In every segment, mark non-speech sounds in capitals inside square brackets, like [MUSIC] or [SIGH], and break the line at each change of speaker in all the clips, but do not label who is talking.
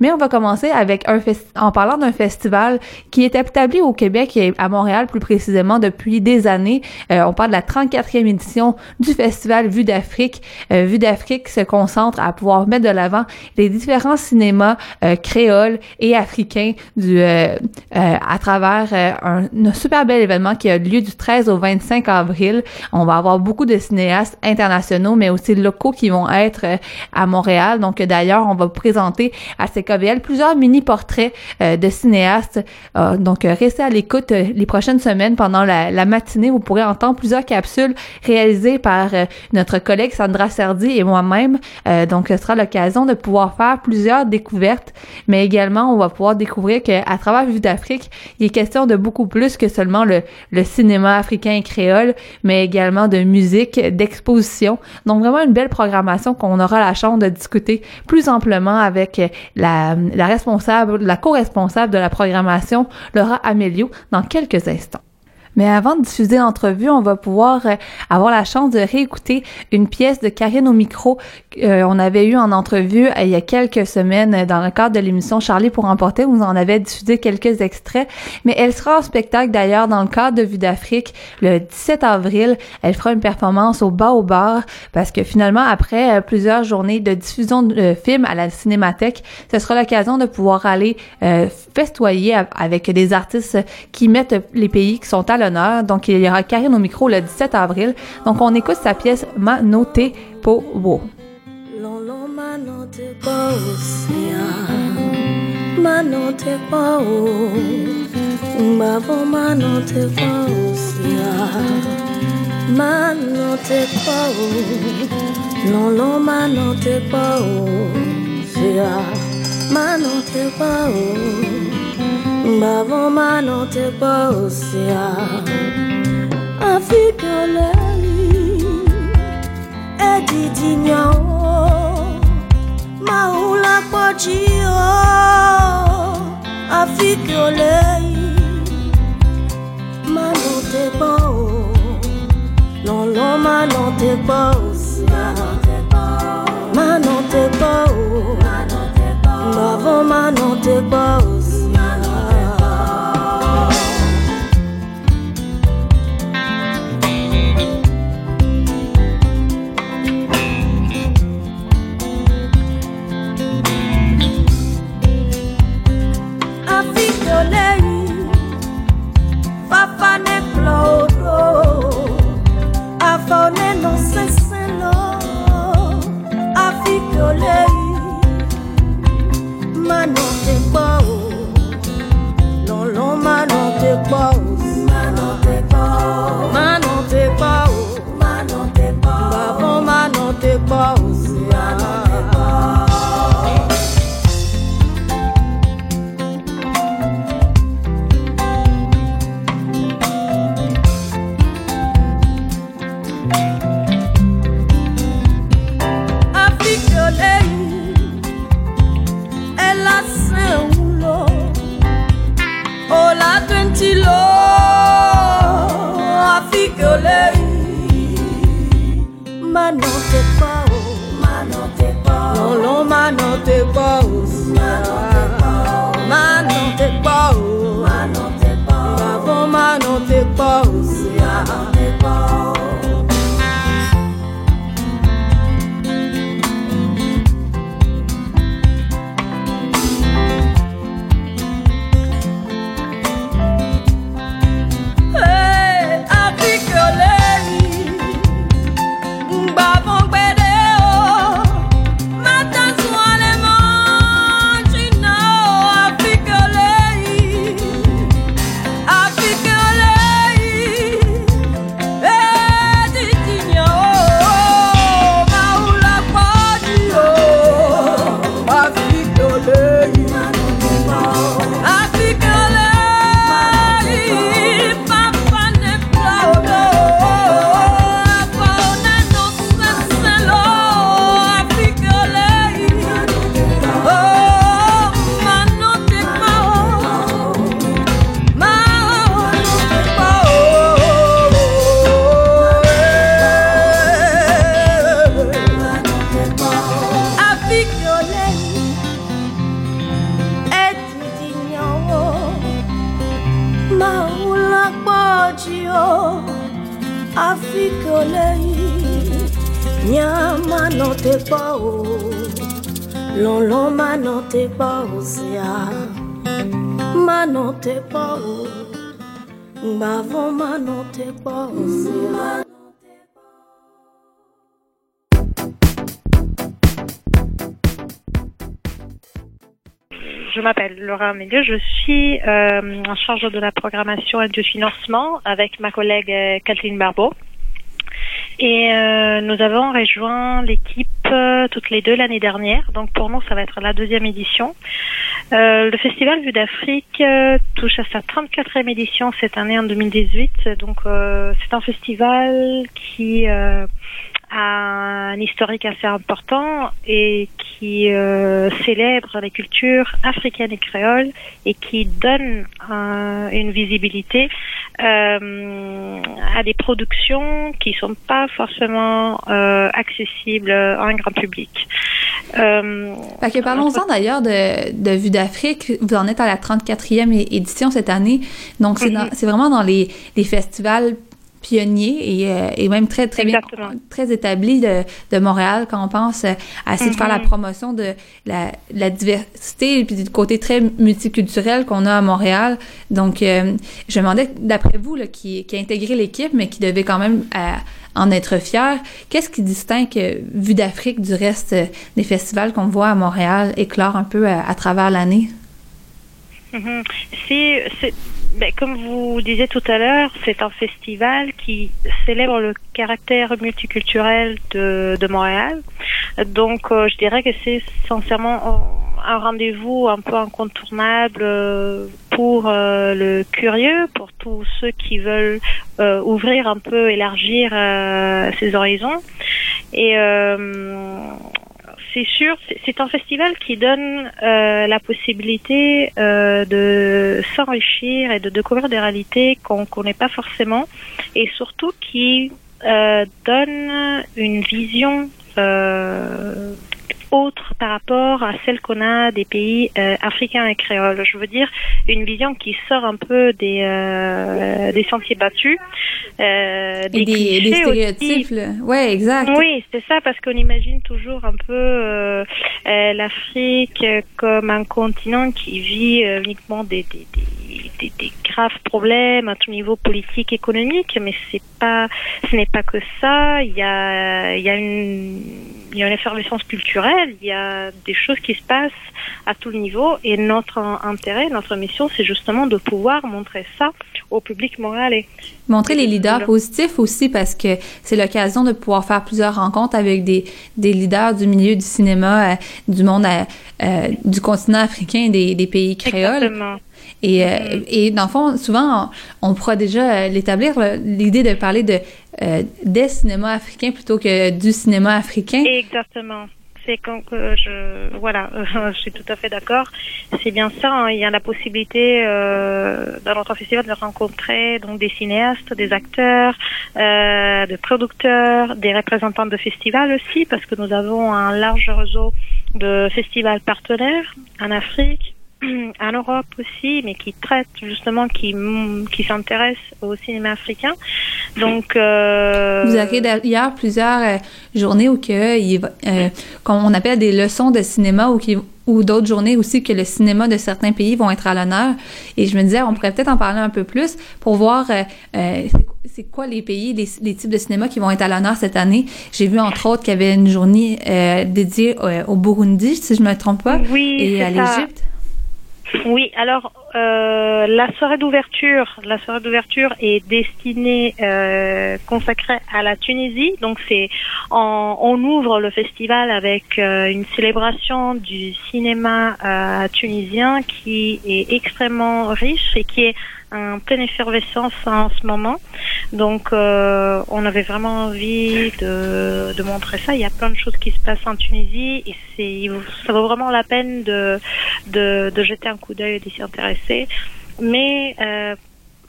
Mais on va commencer avec un en parlant d'un festival qui est établi au Québec et à Montréal plus précisément depuis des années. Euh, on parle de la 34e édition du festival Vue d'Afrique. Euh, Vue d'Afrique se concentre à pouvoir mettre de l'avant les différents cinémas euh, créoles et africains du à travers un, un, super bel événement qui a lieu du 13 au 25 avril. On va avoir beaucoup de cinéastes internationaux mais aussi locaux qui vont être à Montréal. Donc d'ailleurs, on va présenter à ces plusieurs mini-portraits euh, de cinéastes. Euh, donc, euh, restez à l'écoute les prochaines semaines pendant la, matinée. Vous pourrez entendre plusieurs capsules réalisées par notre collègue Sandra Serdi et moi-même. donc, ce sera l'occasion de pouvoir faire plusieurs découvertes, mais également, on va pouvoir découvrir qu'à travers Vue d'Afrique, il est question de beaucoup plus que seulement le, le cinéma africain et créole, mais également de musique, d'exposition. Donc, vraiment une belle programmation qu'on aura la chance de discuter plus amplement avec la la, responsable, la co-responsable de la programmation, Laura Amélio, dans quelques instants. Mais avant de diffuser l'entrevue, on va pouvoir euh, avoir la chance de réécouter une pièce de Karine au micro qu'on euh, avait eu en entrevue euh, il y a quelques semaines dans le cadre de l'émission Charlie pour emporter. Vous en avez diffusé quelques extraits, mais elle sera en spectacle d'ailleurs dans le cadre de Vue d'Afrique le 17 avril. Elle fera une performance au bas au bar parce que finalement après plusieurs journées de diffusion de films à la Cinémathèque, ce sera l'occasion de pouvoir aller festoyer avec des artistes qui mettent les pays qui sont à donc, il y aura Karine au micro le 17 avril. Donc, on écoute sa pièce Ma noté po o Mbavo manote pa o sia Manote pa o Lolo manote pa o sia Manote pa o Mbavo mano te pausia Afikoleli Edidi nyao Maula pojio Afikoleli Mano te pao. Lolo mano te pausia Mano te pao. Mbavo mano te pausia
afikolei
je m'appelle Laura Mélieu, je suis euh, en charge de la programmation et du financement avec ma collègue euh, Kathleen Barbeau. Et euh, nous avons rejoint l'équipe toutes les deux l'année dernière. Donc pour nous, ça va être la deuxième édition. le festival Vue d'Afrique touche à sa 34e édition cette année en 2018. Donc c'est un festival qui a un historique assez important et qui euh, célèbre les cultures africaines et créoles et qui donne euh, une visibilité euh, à des productions qui sont pas forcément euh, accessibles à un grand public.
Euh, fait que parlons-en d'ailleurs de, de Vue d'Afrique. Vous en êtes à la 34e édition cette année. Donc, c'est mm-hmm. vraiment dans les, les festivals pionnier et, euh, et, même très très bien très établi de, de, Montréal quand on pense à essayer de faire la mm-hmm. promotion de la, la, diversité et puis du côté très multiculturel qu'on a à Montréal. Donc euh, je me demandais d'après vous là, qui, qui a intégré l'équipe mais qui devait quand même euh, en être fier, qu'est-ce qui distingue Vue d'Afrique du reste des festivals qu'on voit à Montréal éclore un peu à, travers l'année?
Mm-hmm. C'est ben, comme vous disiez tout à l'heure, c'est un festival qui célèbre le caractère multiculturel de, de Montréal. Donc, euh, je dirais que c'est sincèrement un rendez-vous un peu incontournable euh, pour euh, le curieux, pour tous ceux qui veulent ouvrir un peu, élargir ses horizons. Et c'est sûr, c'est un festival qui donne euh, la possibilité euh, de s'enrichir et de découvrir des réalités qu'on connaît pas forcément, et surtout qui euh, donne une vision autre par rapport à celle qu'on a des pays euh, africains et créoles. Je veux dire une vision qui sort un peu des euh, des sentiers battus,
euh, des, des, des, stéréotypes. Ouais, exact.
Oui, c'est ça parce qu'on imagine toujours un peu euh, l'Afrique comme un continent qui vit uniquement des, des, des, des, graves problèmes à tout niveau politique, économique, mais c'est pas, ce n'est pas que ça. Il y a, il y a une il y a une effervescence culturelle, il y a des choses qui se passent à tout le niveau et notre intérêt, notre mission, c'est justement de pouvoir montrer ça au public montréalais.
Montrer les leaders positifs aussi parce que c'est l'occasion de pouvoir faire plusieurs rencontres avec des, des leaders du milieu du cinéma, euh, du monde, euh, euh, du continent africain, des, des pays créoles. Exactement. Et, mm-hmm. et dans le fond, souvent, on, pourra déjà l'établir, l'idée de parler de euh, des cinémas africains plutôt que du cinéma africain.
Exactement. C'est quand que je voilà, [LAUGHS] je suis tout à fait d'accord. C'est bien ça. Hein. Il y a la possibilité euh, dans notre festival de rencontrer donc des cinéastes, des acteurs, euh, des producteurs, des représentants de festivals aussi, parce que nous avons un large réseau de festivals partenaires en Afrique, [CLEARS THROAT] en Europe aussi, mais qui traite justement, qui, qui s'intéresse au cinéma africain. Donc, euh...
vous avez d'ailleurs plusieurs euh, journées où que, euh, on appelle des leçons de cinéma ou qui ou d'autres journées aussi que le cinéma de certains pays vont être à l'honneur. Et je me disais, on pourrait peut-être en parler un peu plus pour voir euh, c'est quoi les pays, les, les, types de cinéma qui vont être à l'honneur cette année. J'ai vu entre autres qu'il y avait une journée euh, dédiée au Burundi, si je me trompe pas,
oui, et à l'Égypte. Oui, alors euh, la soirée d'ouverture, la soirée d'ouverture est destinée, euh, consacrée à la Tunisie. Donc c'est, on, ouvre le festival avec euh, une célébration du cinéma euh, tunisien qui est extrêmement riche et qui est en pleine effervescence en ce moment. Donc, euh, on avait vraiment envie de, de, montrer ça. Il y a plein de choses qui se passent en Tunisie et ça vaut vraiment la peine de, de, de jeter un coup d'œil et d'y s'intéresser. Mais euh,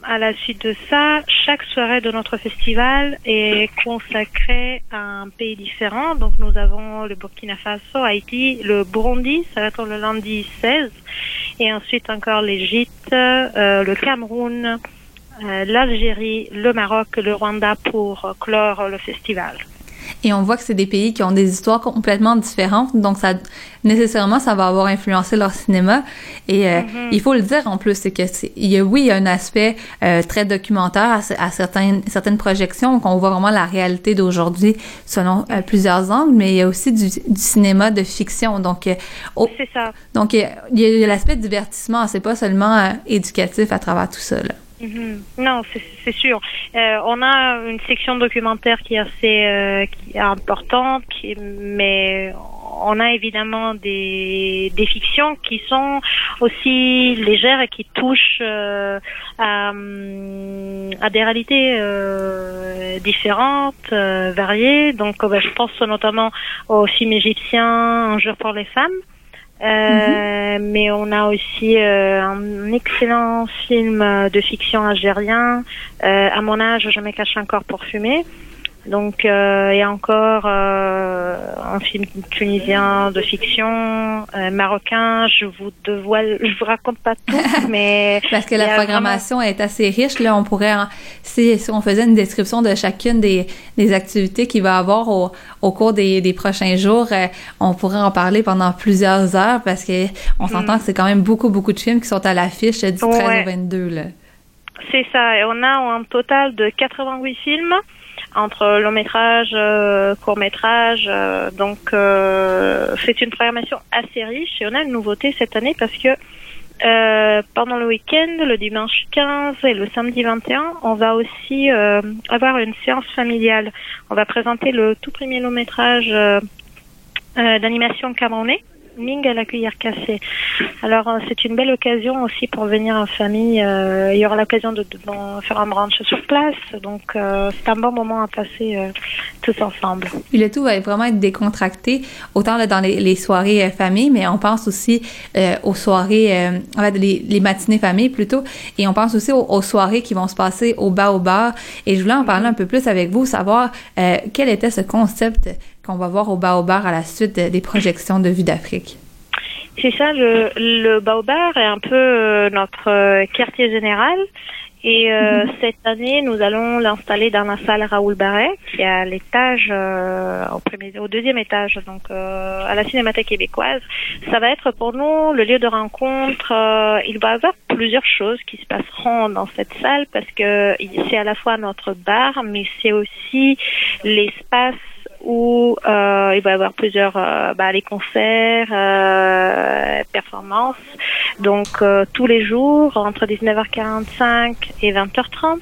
à la suite de ça, chaque soirée de notre festival est consacrée à un pays différent. Donc nous avons le Burkina Faso, Haïti, le Burundi, ça va être le lundi 16, et ensuite encore l'Égypte, euh, le Cameroun, l'Algérie, le Maroc, le Rwanda pour clore le festival.
Et on voit que c'est des pays qui ont des histoires complètement différentes, donc ça nécessairement ça va avoir influencé leur cinéma. Et euh, mm-hmm. il faut le dire en plus, c'est que il y a oui il y a un aspect euh, très documentaire à, certaines certaines projections, qu'on voit vraiment la réalité d'aujourd'hui selon euh, plusieurs angles, mais il y a aussi du, du cinéma de fiction. Donc
c'est ça.
Donc il y a, l'aspect divertissement, c'est pas seulement éducatif à travers tout ça. Là.
Mhm. Non, c'est sûr. Euh, on a une section documentaire qui est assez euh, qui est importante, qui, mais on a évidemment des, des fictions qui sont aussi légères et qui touchent euh, à, à, des réalités euh, différentes, euh, variées. Donc, bah, je pense notamment au film égyptien Un jour pour les femmes. Euh, mais on a aussi euh, un excellent film de fiction algérien. Euh, à mon âge, je me cache encore pour fumer. Donc, il y a encore euh, un film tunisien de fiction, euh, marocain. Je vous dévoile, je vous raconte pas tout, [LAUGHS] mais
parce que la programmation est assez riche. Là, on pourrait, si, si, on faisait une description de chacune des, des activités qu'il va avoir au, au cours des, des prochains jours, euh, on pourrait en parler pendant plusieurs heures parce que on mm. s'entend que c'est quand même beaucoup beaucoup de films qui sont à l'affiche du 13 au 22 là.
C'est ça. Et on a un total de 88 films entre long métrage, euh, court métrage. Euh, donc euh, c'est une programmation assez riche et on a une nouveauté cette année parce que pendant le week-end, le dimanche 15 et le samedi 21, on va aussi avoir une séance familiale. On va présenter le tout premier long métrage d'animation camerounais Ming à la cuillère cassée. Alors euh, c'est une belle occasion aussi pour venir en famille. Euh, il y aura l'occasion de, faire un brunch sur place, donc euh, c'est un bon moment à passer tous ensemble.
Puis le tout va vraiment être décontracté, autant dans les, soirées famille, mais on pense aussi aux soirées, les, les, matinées famille plutôt, et on pense aussi aux, soirées qui vont se passer au bas au bar. Et je voulais en parler un peu plus avec vous, savoir quel était ce concept qu'on va voir au Baobar à la suite des projections de Vue d'Afrique.
C'est ça, le, le Baobar est un peu euh, notre euh, quartier général. Et euh, mhm. cette année, nous allons l'installer dans la salle Raoul Barret, qui est à l'étage, au, premier, au deuxième étage, donc à la Cinémathèque québécoise. Ça va être pour nous le lieu de rencontre. il va y avoir plusieurs choses qui se passeront dans cette salle parce que c'est à la fois notre bar, mais c'est aussi l'espace où euh, il va y avoir plusieurs euh, bah, les concerts, euh, performances. Donc euh, tous les jours entre 19h45 et 20h30.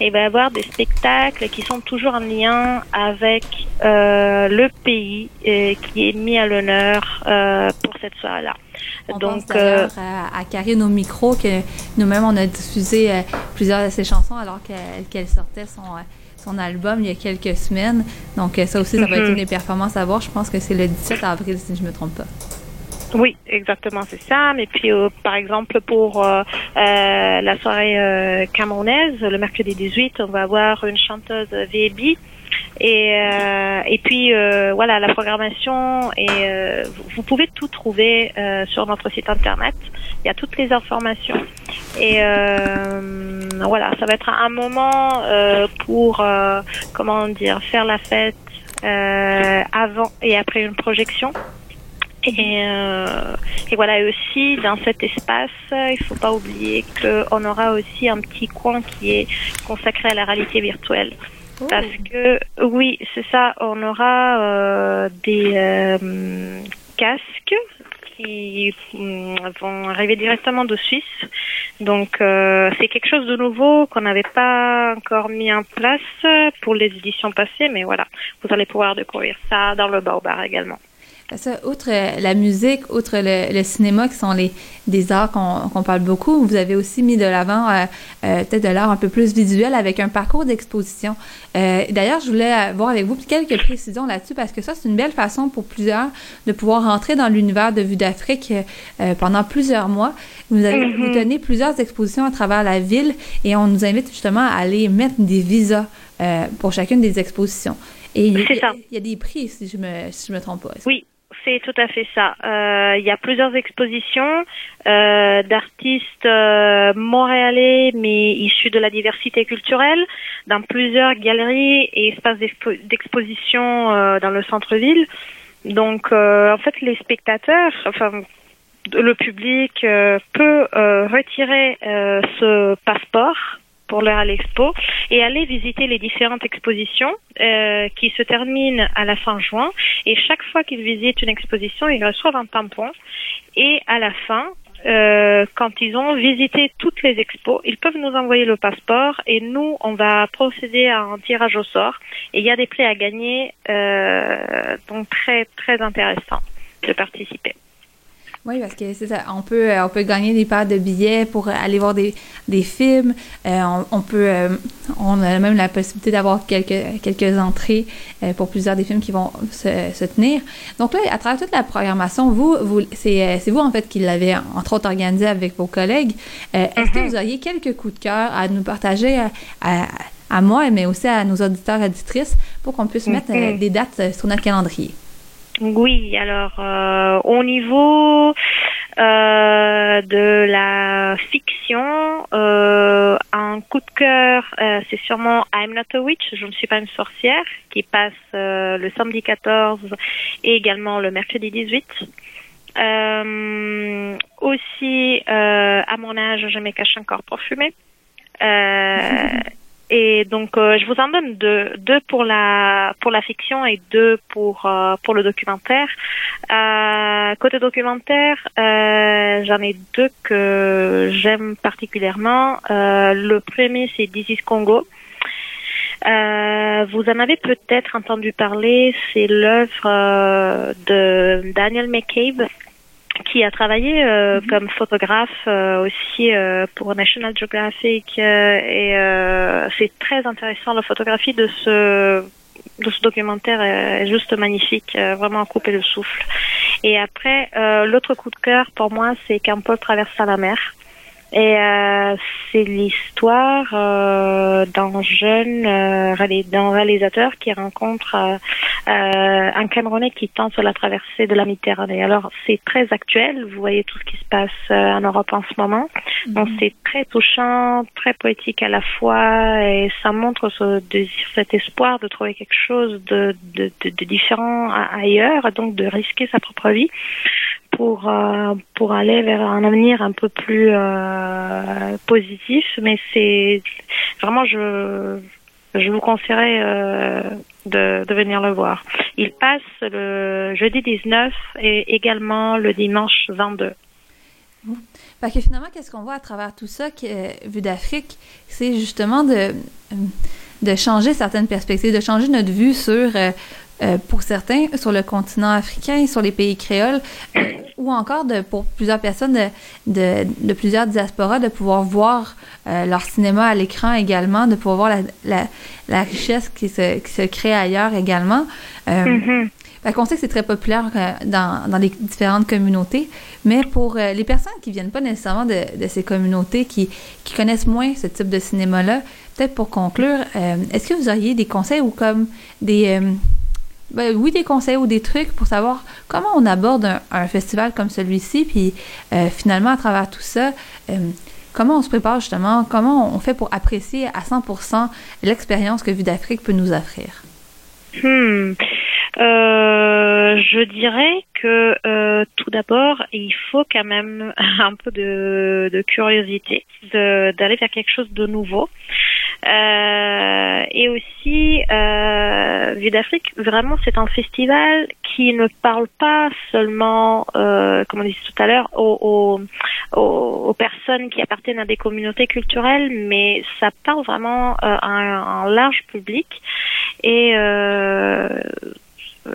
il va y avoir des spectacles qui sont toujours en lien avec euh, le pays qui est mis à l'honneur pour cette soirée-là.
On Donc, pense à, à Karine au micro que nous-mêmes on a diffusé plusieurs de ses chansons alors qu'elle sortait son son album il y a quelques semaines. Donc, euh, ça aussi, ça va être mhm. une des performances à voir. Je pense que c'est le 17 avril, si je ne me trompe pas.
Oui, exactement, c'est ça. Mais puis, euh, par exemple, pour euh, la soirée camerounaise, le mercredi 18, on va avoir une chanteuse VB et, euh, et puis euh, voilà, la programmation et euh, vous pouvez tout trouver sur notre site internet. Il y a toutes les informations. Et voilà, ça va être un moment pour comment dire faire la fête avant et après une projection. Et, et, voilà, et aussi dans cet espace, il faut pas oublier qu'on aura aussi un petit coin qui est consacré à la réalité virtuelle. Parce que oui, c'est ça, on aura euh, des euh, casques qui mm, vont arriver directement de Suisse. Donc euh, c'est quelque chose de nouveau qu'on n'avait pas encore mis en place pour les éditions passées, mais voilà, vous allez pouvoir découvrir ça dans le Baobar également.
Ça, outre euh, la musique, outre le, cinéma, qui sont les des arts qu'on parle beaucoup, vous avez aussi mis de l'avant euh, euh, peut-être de l'art un peu plus visuel avec un parcours d'exposition. D'ailleurs, je voulais voir avec vous quelques précisions là-dessus parce que ça, c'est une belle façon pour plusieurs de pouvoir rentrer dans l'univers de Vue d'Afrique pendant plusieurs mois. Vous, avez, mm-hmm. vous tenez plusieurs expositions à travers la ville et on nous invite justement à aller mettre des visas pour chacune des expositions. Et il y, a, il y a des prix, si je me, si je me trompe pas.
Oui, c'est tout à fait ça. Euh, il y a plusieurs expositions euh, d'artistes euh, montréalais, mais issus de la diversité culturelle, dans plusieurs galeries et espaces d'exposition euh, dans le centre-ville. Donc, euh, en fait, les spectateurs, enfin, le public peut retirer ce passeport pour leur à l'expo et aller visiter les différentes expositions euh, qui se terminent à la fin juin. Et chaque fois qu'ils visitent une exposition, ils reçoivent un tampon. Et à la fin, euh, quand ils ont visité toutes les expos, ils peuvent nous envoyer le passeport et nous, on va procéder à un tirage au sort. Et il y a des prix à gagner, euh, donc très très intéressant de participer.
Oui, parce que c'est ça. On peut, euh, on peut gagner des paires de billets pour aller voir des, des films. Euh, on, peut, euh, on a même la possibilité d'avoir quelques, quelques entrées pour plusieurs des films qui vont se, se, tenir. Donc là, à travers toute la programmation, vous, vous c'est, c'est vous en fait qui l'avez entre autres organisé avec vos collègues. est-ce que mm-hmm. vous auriez quelques coups de cœur à nous partager à, à, moi, mais aussi à nos auditeurs et auditrices pour qu'on puisse mettre mm-hmm. des dates sur notre calendrier?
Oui, alors euh, au niveau euh, de la fiction, euh, un coup de cœur, euh, c'est sûrement I'm Not a Witch, je ne suis pas une sorcière, qui passe euh, le samedi 14 et également le mercredi 18. aussi, à mon âge, je me cache un corps parfumé. Et donc, euh, je vous en donne deux, deux pour la pour la fiction et deux pour euh, pour le documentaire. Euh, côté documentaire, euh, j'en ai deux que j'aime particulièrement. le premier, c'est is Congo. vous en avez peut-être entendu parler. C'est l'œuvre de Daniel McCabe qui a travaillé euh, mhm. comme photographe euh, aussi euh, pour National Geographic et c'est très intéressant la photographie de ce de ce documentaire est, juste magnifique, vraiment à couper le souffle. Et après, l'autre coup de cœur pour moi, c'est quand Paul traverse la mer. Et euh, c'est l'histoire euh, d'un jeune euh, d'un réalisateur qui rencontre euh, un Camerounais qui tente la traversée de la Méditerranée. Alors c'est très actuel, vous voyez tout ce qui se passe euh, en Europe en ce moment. Mhm. Donc c'est très touchant, très poétique à la fois, et ça montre ce cet espoir de trouver quelque chose de, de, de, de différent ailleurs, donc de risquer sa propre vie pour euh, pour aller vers un avenir un peu plus euh, positif. Mais c'est vraiment je je vous conseillerais euh, de, de venir le voir. Il passe le jeudi 19 et également le dimanche 22.
Parce que finalement, qu'est-ce qu'on voit à travers tout ça, vu d'Afrique, c'est justement de, de changer certaines perspectives, de changer notre vue sur euh, pour certains sur le continent africain, sur les pays créoles, euh, ou encore de, pour plusieurs personnes de, de, de plusieurs diasporas, de pouvoir voir euh, leur cinéma à l'écran également, de pouvoir voir la, la, la, richesse qui se, qui se crée ailleurs également. Mm-hmm. On sait que c'est très populaire dans, dans les différentes communautés, mais pour les personnes qui viennent pas nécessairement de, de ces communautés, qui, qui connaissent moins ce type de cinéma-là, peut-être pour conclure, est-ce que vous auriez des conseils ou comme des ben, oui, des conseils ou des trucs pour savoir comment on aborde un, festival comme celui-ci, puis euh, finalement, à travers tout ça, euh, comment on se prépare justement, comment on fait pour apprécier à 100% l'expérience que Vue d'Afrique peut nous offrir?
Hmm. Euh, je dirais que tout d'abord, il faut quand même [LAUGHS] un peu de, de curiosité, d'aller vers quelque chose de nouveau. Euh, et aussi, euh, Vue d'Afrique, vraiment, c'est un festival qui ne parle pas seulement, euh, comme on disait tout à l'heure, aux, aux, aux, personnes qui appartiennent à des communautés culturelles, mais ça parle vraiment euh, à un, un, large public. Et euh,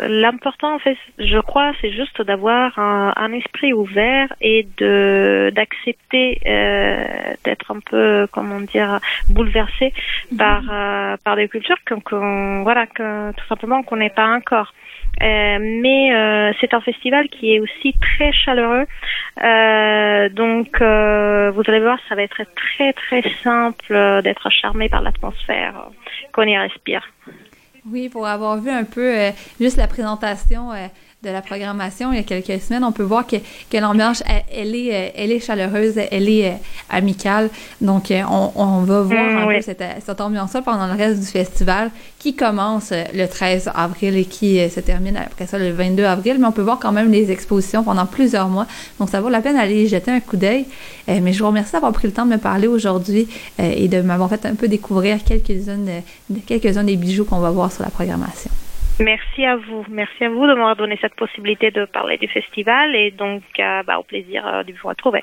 L'important, en fait, je crois, c'est juste d'avoir un, un, esprit ouvert et de d'accepter euh, d'être un peu, comment dire, bouleversé mhm. par euh, par des cultures qu'on, voilà, que tout simplement qu'on connaît pas encore. Euh, mais euh, c'est un festival qui est aussi très chaleureux. Euh, donc, euh, vous allez voir, ça va être très très simple d'être charmé par l'atmosphère qu'on y respire.
Oui, pour avoir vu un peu euh, juste la présentation euh, de la programmation il y a quelques semaines, on peut voir que, que l'ambiance, elle, est, elle est chaleureuse, elle est amicale. Donc, on, on va voir mm, un peu cette, cette ambiance-là pendant le reste du festival qui commence le 13 avril et qui se termine après ça le 22 avril. Mais on peut voir quand même les expositions pendant plusieurs mois. Donc, ça vaut la peine d'aller jeter un coup d'œil. mais je vous remercie d'avoir pris le temps de me parler aujourd'hui et de m'avoir fait un peu découvrir quelques-unes quelques-uns des bijoux qu'on va voir sur la programmation.
Merci à vous. Merci à vous de m'avoir donné cette possibilité de parler du festival et donc euh, bah, au plaisir euh, de vous retrouver.